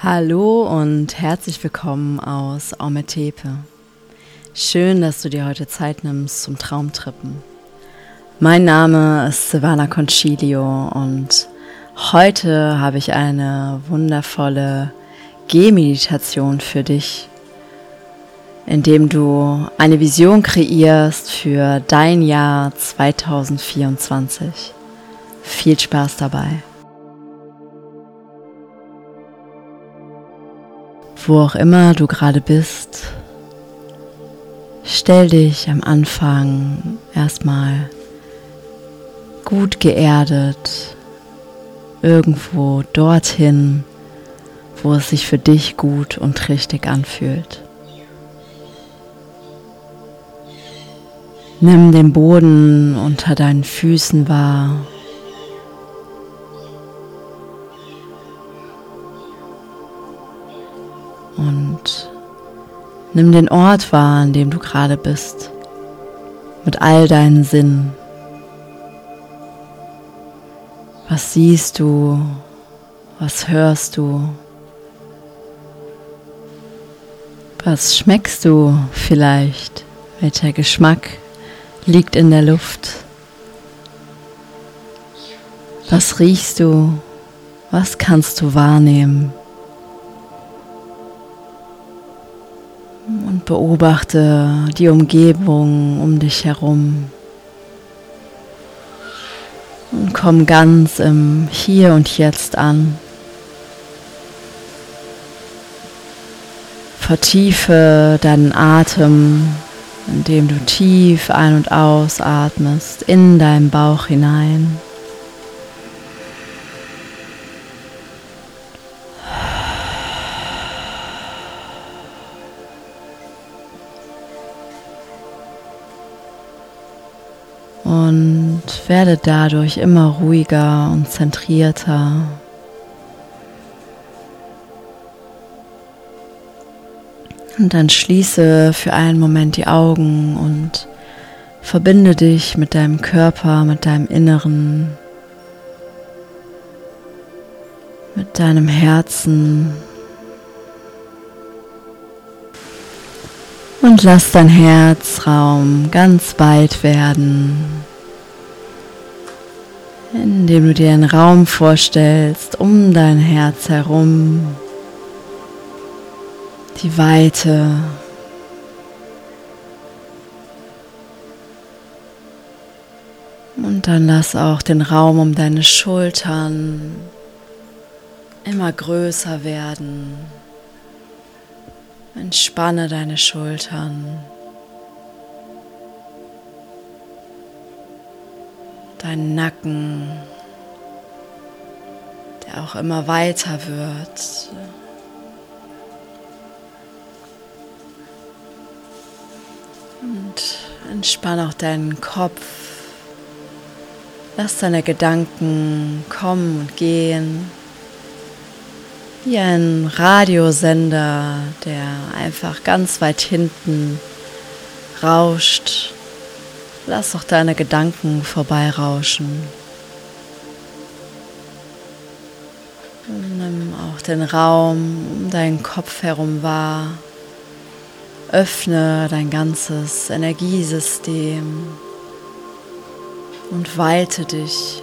Hallo und herzlich willkommen aus Aumetepe. Schön, dass du dir heute Zeit nimmst zum Traumtrippen. Mein Name ist Silvana Concilio und heute habe ich eine wundervolle Gehmeditation für dich, indem du eine Vision kreierst für dein Jahr 2024. Viel Spaß dabei. Wo auch immer du gerade bist, stell dich am Anfang erstmal gut geerdet irgendwo dorthin, wo es sich für dich gut und richtig anfühlt. Nimm den Boden unter deinen Füßen wahr. Und nimm den Ort wahr, an dem du gerade bist, mit all deinen Sinnen. Was siehst du? Was hörst du? Was schmeckst du vielleicht? Welcher Geschmack liegt in der Luft? Was riechst du? Was kannst du wahrnehmen? Und beobachte die Umgebung um dich herum. Und komm ganz im Hier und Jetzt an. Vertiefe deinen Atem, indem du tief ein- und ausatmest in deinen Bauch hinein. Und werde dadurch immer ruhiger und zentrierter. Und dann schließe für einen Moment die Augen und verbinde dich mit deinem Körper, mit deinem Inneren, mit deinem Herzen. Und lass dein Herzraum ganz weit werden, indem du dir einen Raum vorstellst um dein Herz herum, die Weite. Und dann lass auch den Raum um deine Schultern immer größer werden. Entspanne deine Schultern, deinen Nacken, der auch immer weiter wird. Und entspann auch deinen Kopf. Lass deine Gedanken kommen und gehen wie ein Radiosender, der einfach ganz weit hinten rauscht. Lass doch deine Gedanken vorbeirauschen. Nimm auch den Raum um deinen Kopf herum wahr. Öffne dein ganzes Energiesystem und weite dich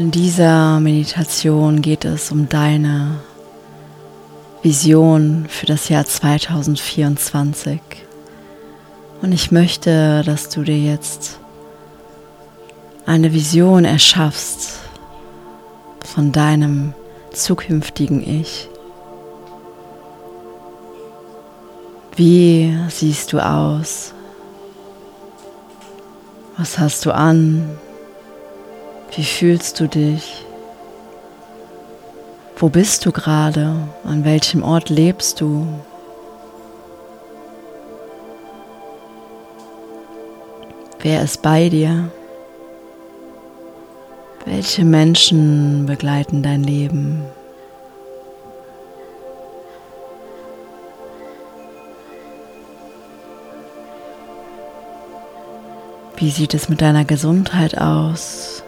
In dieser Meditation geht es um deine Vision für das Jahr 2024. Und ich möchte, dass du dir jetzt eine Vision erschaffst von deinem zukünftigen Ich. Wie siehst du aus? Was hast du an? Wie fühlst du dich? Wo bist du gerade? An welchem Ort lebst du? Wer ist bei dir? Welche Menschen begleiten dein Leben? Wie sieht es mit deiner Gesundheit aus?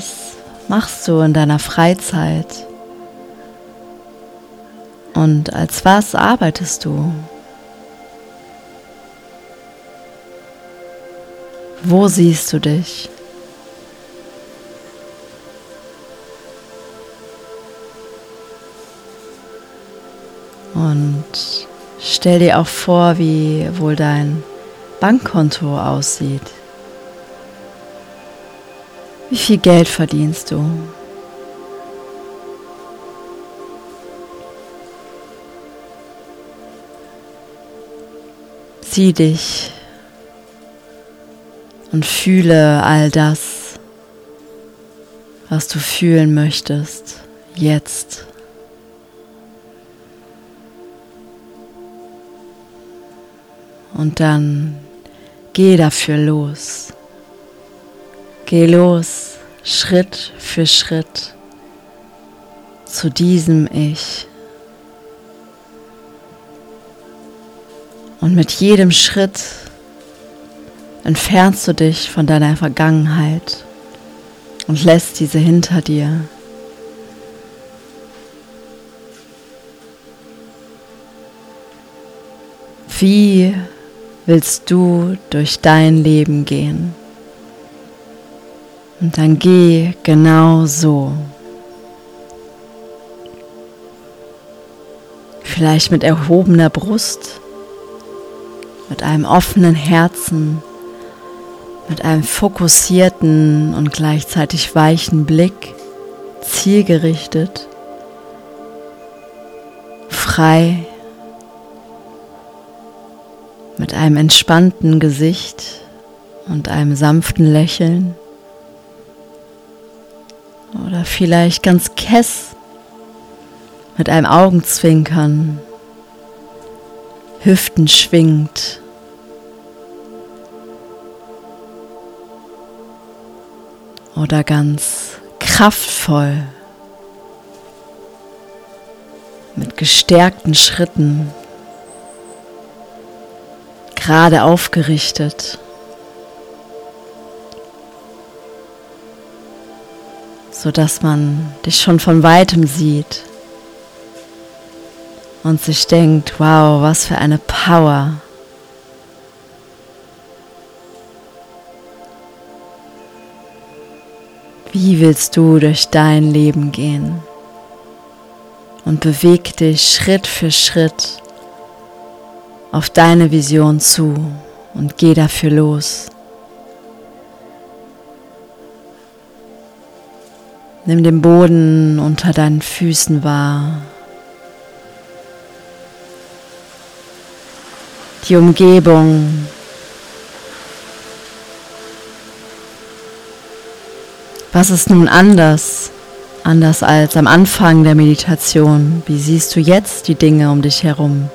Was machst du in deiner Freizeit? Und als was arbeitest du? Wo siehst du dich? Und stell dir auch vor, wie wohl dein Bankkonto aussieht. Wie viel Geld verdienst du? Sieh dich und fühle all das, was du fühlen möchtest, jetzt. Und dann geh dafür los. Geh los, Schritt für Schritt zu diesem Ich. Und mit jedem Schritt entfernst du dich von deiner Vergangenheit und lässt diese hinter dir. Wie willst du durch dein Leben gehen? Und dann geh genau so. Vielleicht mit erhobener Brust, mit einem offenen Herzen mit einem fokussierten und gleichzeitig weichen Blick, zielgerichtet, frei, mit einem entspannten Gesicht und einem sanften Lächeln oder vielleicht ganz kess mit einem Augenzwinkern, Hüften schwingt oder ganz kraftvoll mit gestärkten Schritten gerade aufgerichtet. So dass man dich schon von weitem sieht und sich denkt, wow, was für eine Power. Wie willst du durch dein Leben gehen? Und beweg dich Schritt für Schritt auf deine Vision zu und geh dafür los. Nimm den Boden unter deinen Füßen wahr. Die Umgebung Was ist nun anders, anders als am Anfang der Meditation? Wie siehst du jetzt die Dinge um dich herum?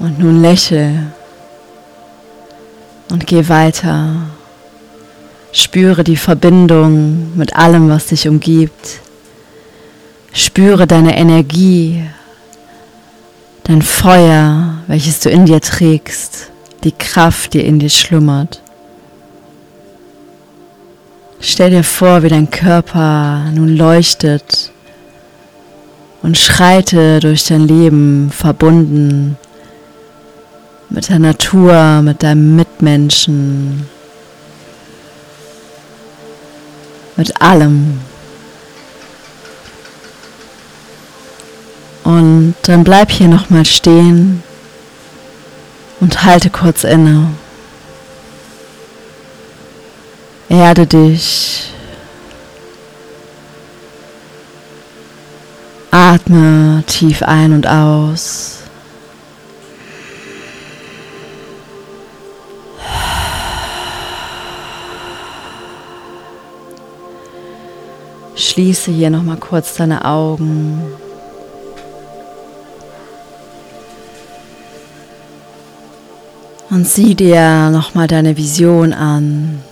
Und nun lächel und geh weiter. Spüre die Verbindung mit allem, was dich umgibt. Spüre deine Energie, dein Feuer, welches du in dir trägst, die Kraft, die in dir schlummert. Stell dir vor, wie dein Körper nun leuchtet und schreite durch dein Leben verbunden mit der Natur, mit deinem Mitmenschen, mit allem. Und dann bleib hier nochmal stehen und halte kurz inne. Erde dich. Atme tief ein und aus. Schließe hier noch mal kurz deine Augen. Und sieh dir nochmal deine Vision an.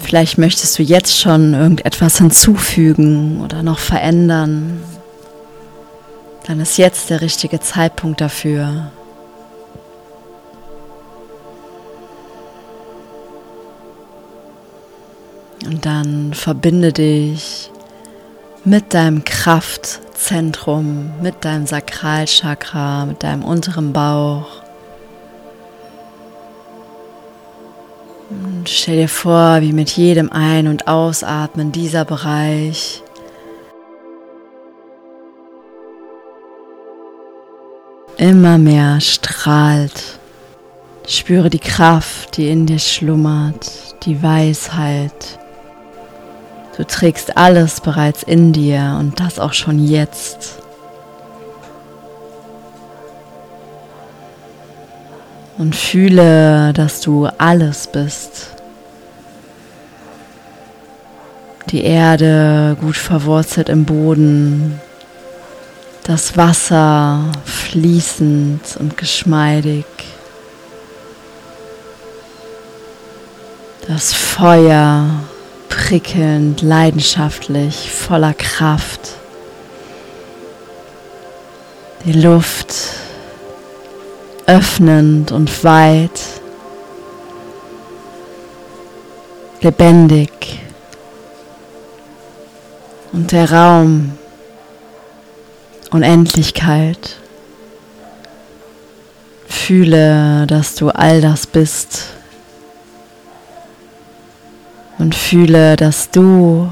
Vielleicht möchtest du jetzt schon irgendetwas hinzufügen oder noch verändern. Dann ist jetzt der richtige Zeitpunkt dafür. Und dann verbinde dich mit deinem Kraftzentrum, mit deinem Sakralchakra, mit deinem unteren Bauch. Und stell dir vor, wie mit jedem Ein- und Ausatmen dieser Bereich immer mehr strahlt. Spüre die Kraft, die in dir schlummert, die Weisheit, Du trägst alles bereits in dir und das auch schon jetzt. Und fühle, dass du alles bist. Die Erde gut verwurzelt im Boden, das Wasser fließend und geschmeidig, das Feuer prickelnd, leidenschaftlich, voller Kraft. Die Luft öffnend und weit, lebendig. Und der Raum, Unendlichkeit. Fühle, dass du all das bist und fühle, dass du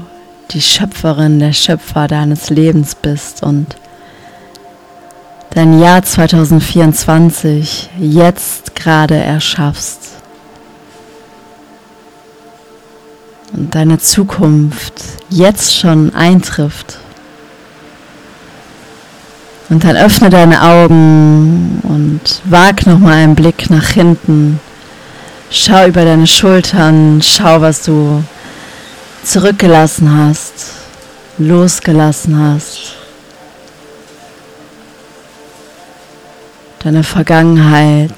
die Schöpferin, der Schöpfer deines Lebens bist und dein Jahr 2024 jetzt gerade erschaffst. Und deine Zukunft jetzt schon eintrifft. Und dann öffne deine Augen und wag nochmal einen Blick nach hinten Schau über deine Schultern, schau, was du zurückgelassen hast, losgelassen hast. Deine Vergangenheit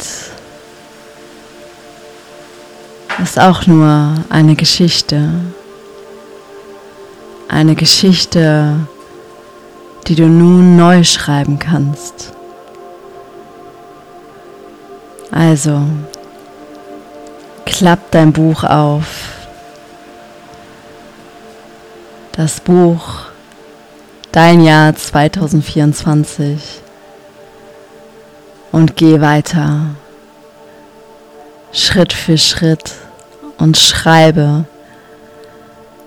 ist auch nur eine Geschichte. Eine Geschichte, die du nun neu schreiben kannst. Also, klapp dein Buch auf. Das Buch Dein Jahr 2024 und geh weiter. Schritt für Schritt und schreibe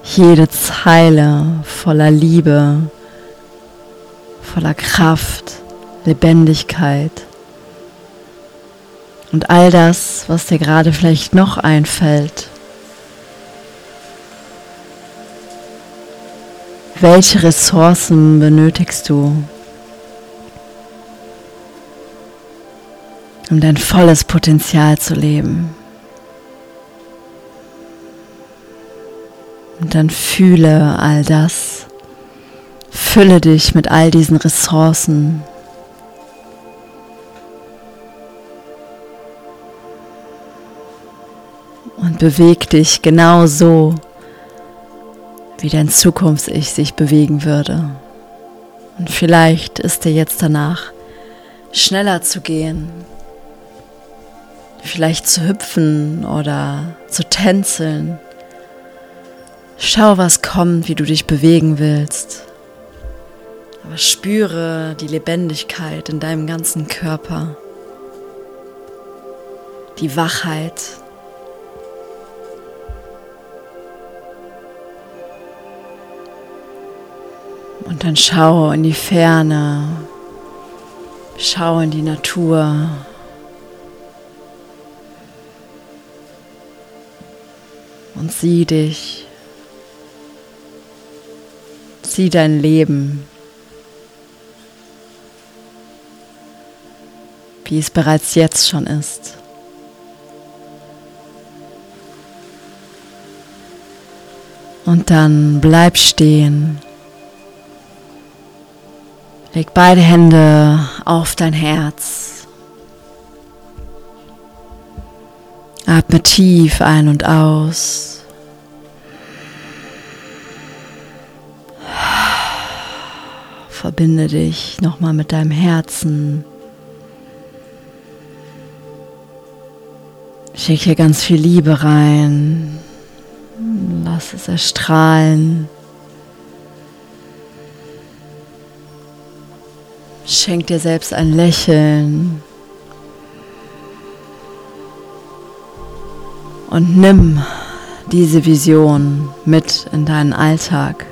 jede Zeile voller Liebe, voller Kraft, Lebendigkeit und all das, was dir gerade vielleicht noch einfällt. Welche Ressourcen benötigst du, um dein volles Potenzial zu leben? Und dann fühle all das, fülle dich mit all diesen Ressourcen. Und beweg dich genau so, wie dein Zukunfts-Ich sich bewegen würde. Und vielleicht ist dir jetzt danach, schneller zu gehen, vielleicht zu hüpfen oder zu tänzeln. Schau, was kommt, wie du dich bewegen willst. Aber spüre die Lebendigkeit in deinem ganzen Körper, die Wachheit, Und dann schau in die Ferne, schau in die Natur. Und sieh dich, sieh dein Leben, wie es bereits jetzt schon ist. Und dann bleib stehen Leg beide Hände auf dein Herz. Atme tief ein und aus. Verbinde dich nochmal mit deinem Herzen. Schicke ganz viel Liebe rein. Lass es erstrahlen. Schenk dir selbst ein Lächeln. Und nimm diese Vision mit in deinen Alltag.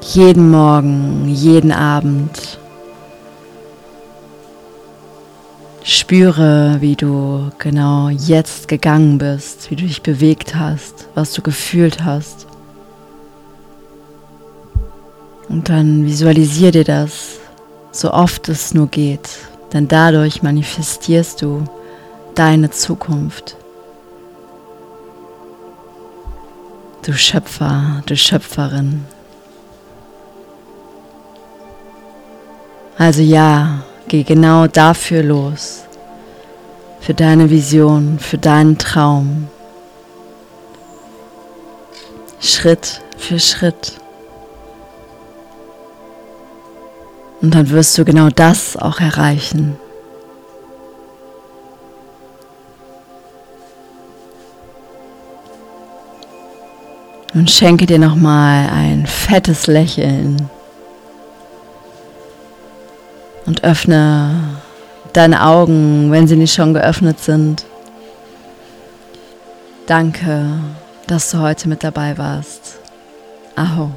Jeden Morgen, jeden Abend. Spüre, wie du genau jetzt gegangen bist, wie du dich bewegt hast, was du gefühlt hast. Und dann visualisier dir das, so oft es nur geht, denn dadurch manifestierst du deine Zukunft. Du Schöpfer, du Schöpferin. Also ja, geh genau dafür los, für deine Vision, für deinen Traum. Schritt für Schritt. Und dann wirst du genau das auch erreichen. Und schenke dir nochmal ein fettes Lächeln. Und öffne deine Augen, wenn sie nicht schon geöffnet sind. Danke, dass du heute mit dabei warst. Aho.